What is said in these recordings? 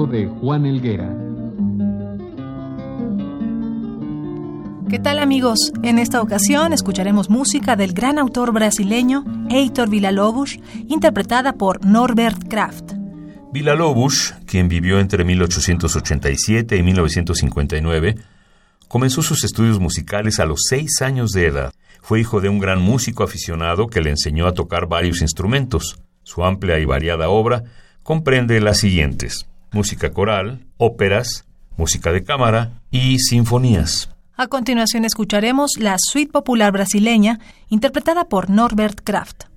Cargo de Juan Elguera. ¿Qué tal amigos? En esta ocasión escucharemos música del gran autor brasileño Heitor Villa-Lobos, interpretada por Norbert Kraft. Villa-Lobos, quien vivió entre 1887 y 1959, comenzó sus estudios musicales a los seis años de edad. Fue hijo de un gran músico aficionado que le enseñó a tocar varios instrumentos. Su amplia y variada obra comprende las siguientes: música coral, óperas, música de cámara y sinfonías. A continuación escucharemos la suite popular brasileña interpretada por Norbert Kraft.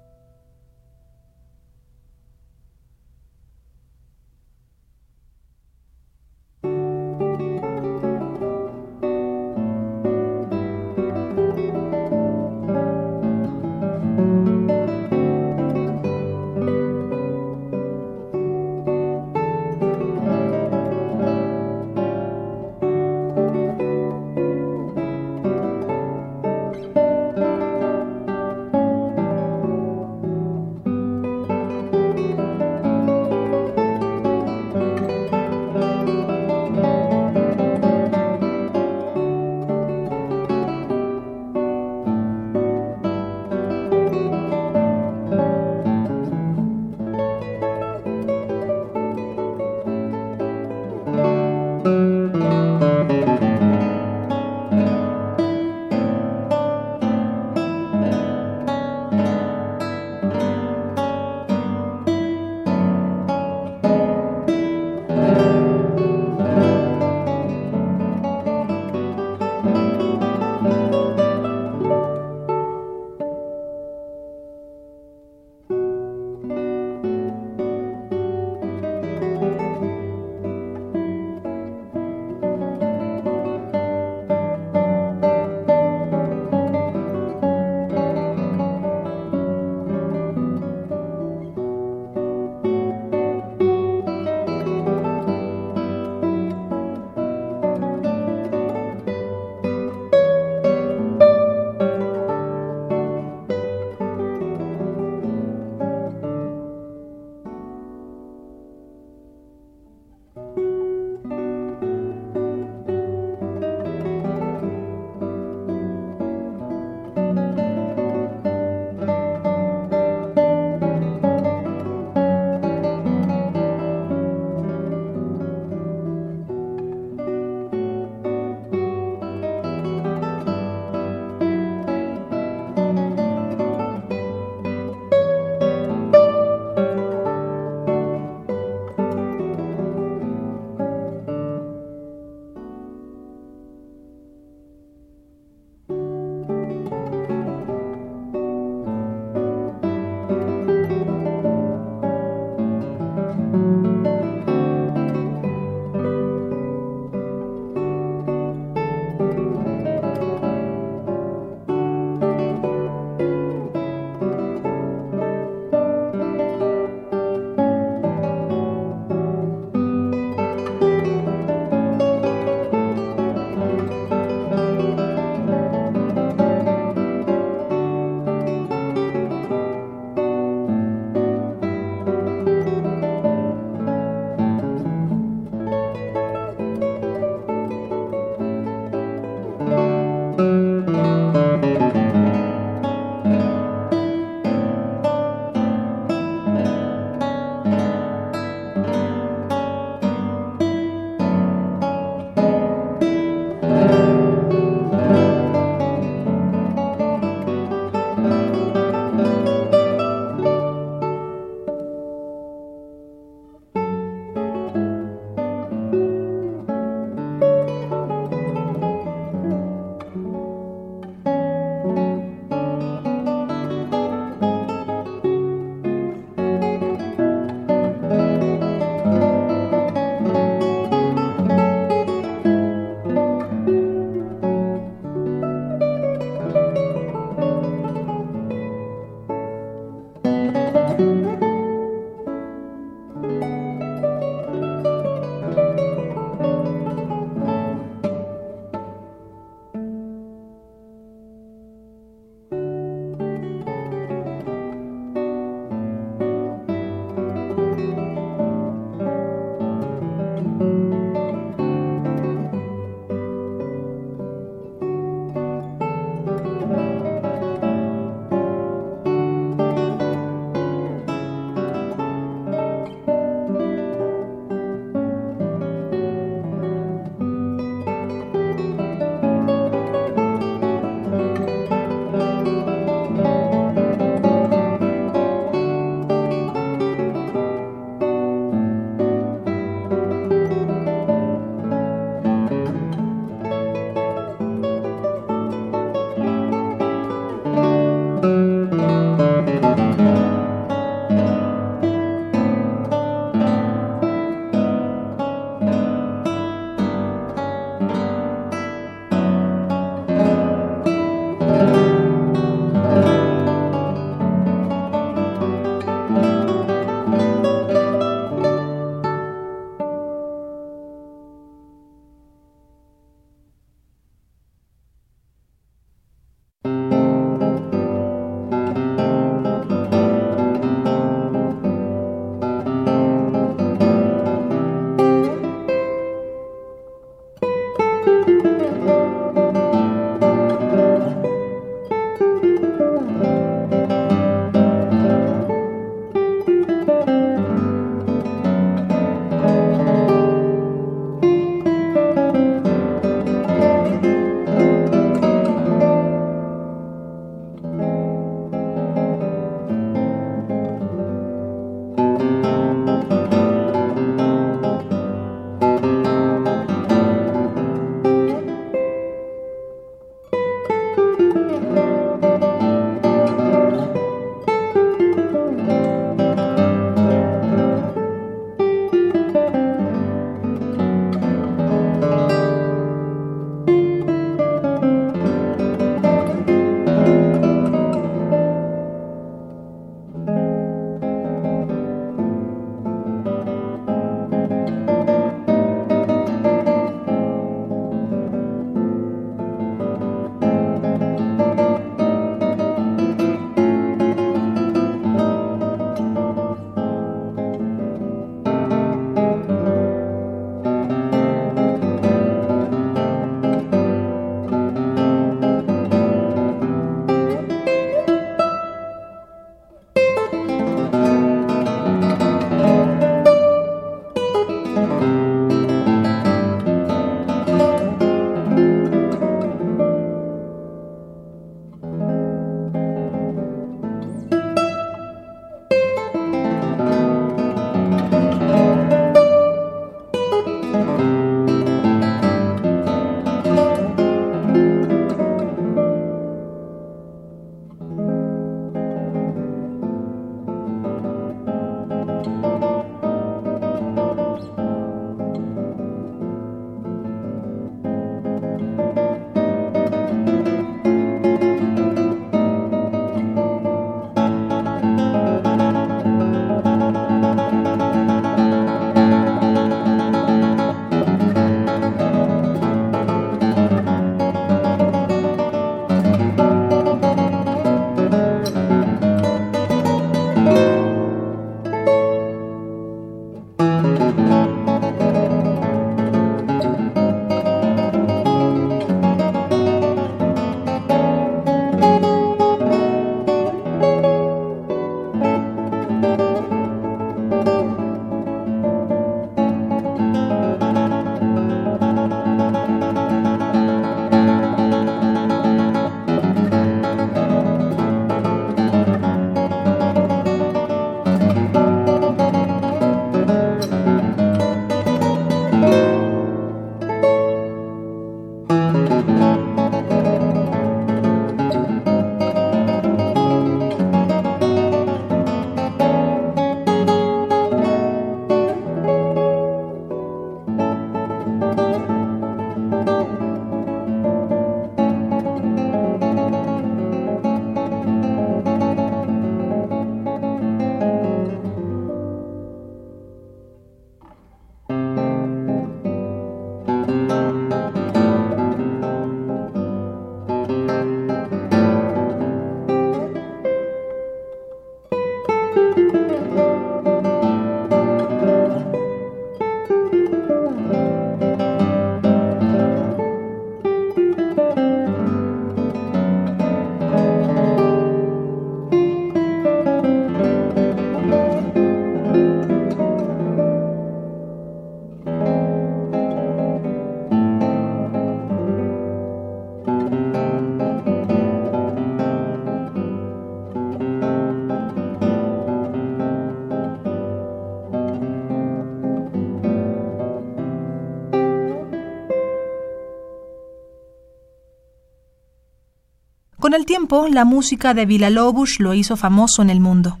Con el tiempo, la música de Villa-Lobos lo hizo famoso en el mundo.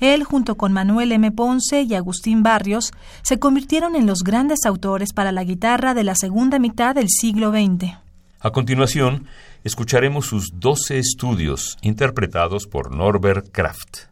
Él, junto con Manuel M. Ponce y Agustín Barrios, se convirtieron en los grandes autores para la guitarra de la segunda mitad del siglo XX. A continuación, escucharemos sus 12 estudios interpretados por Norbert Kraft.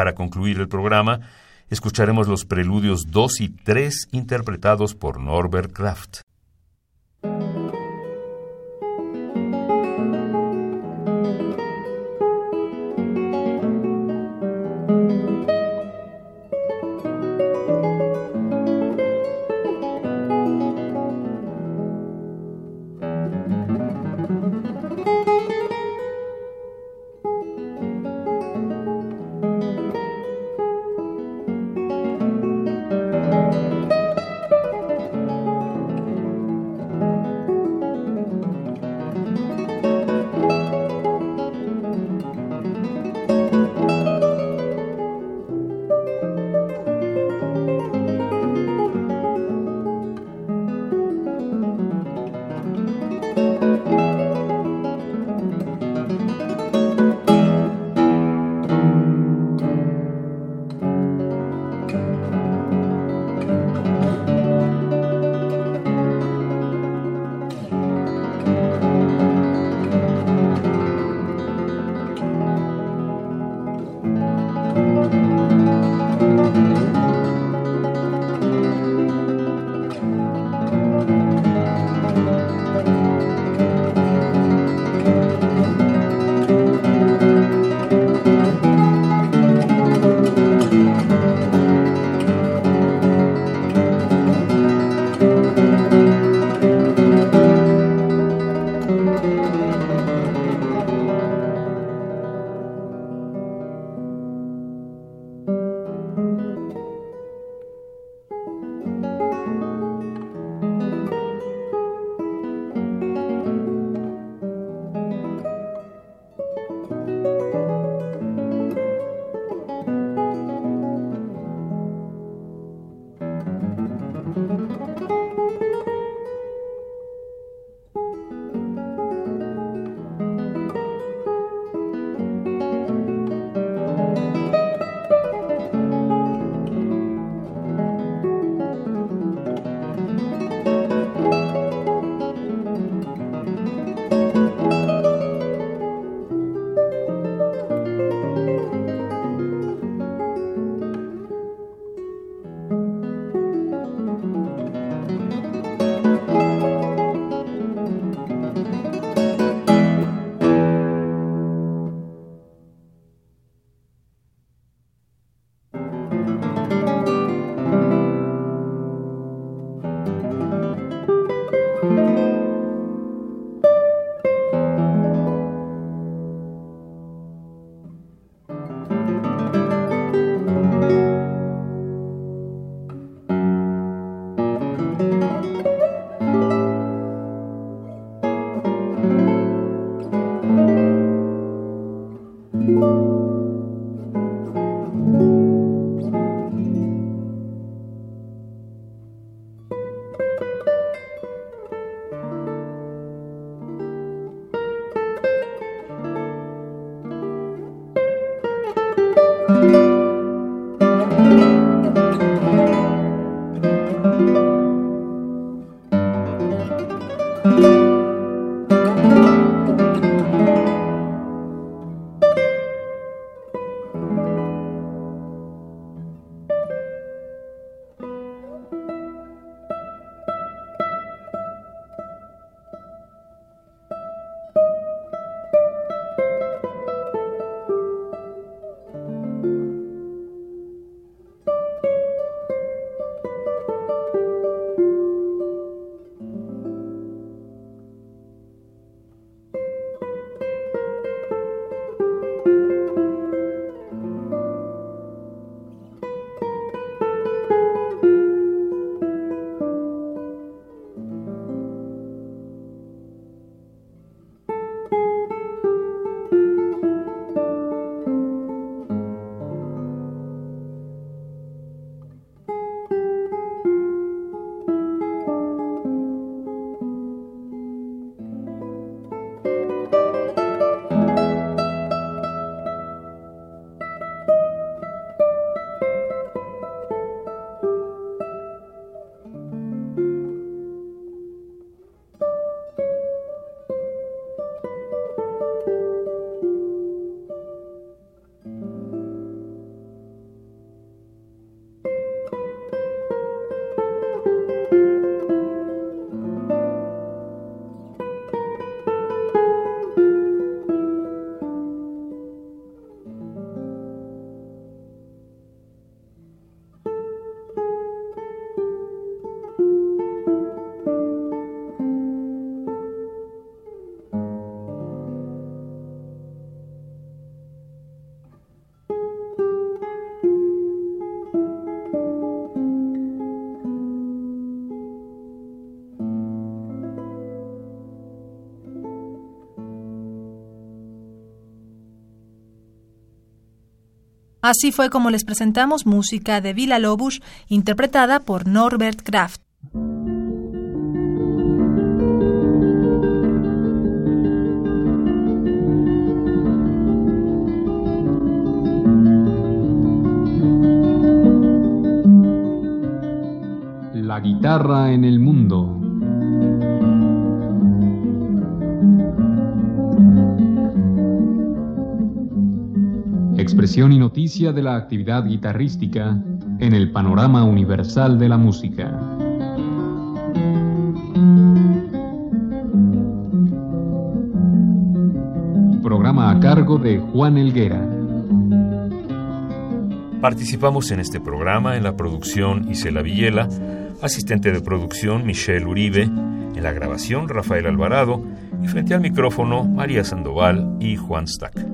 Para concluir el programa, escucharemos los preludios 2 y 3 interpretados por Norbert Kraft. Música Así fue como les presentamos música de Villa Lobos interpretada por Norbert Kraft. Noticia de la actividad guitarrística en el panorama universal de la música. Programa a cargo de Juan Elguera. Participamos en este programa en la producción Isela Villela, asistente de producción Michelle Uribe, en la grabación Rafael Alvarado y frente al micrófono María Sandoval y Juan Stack.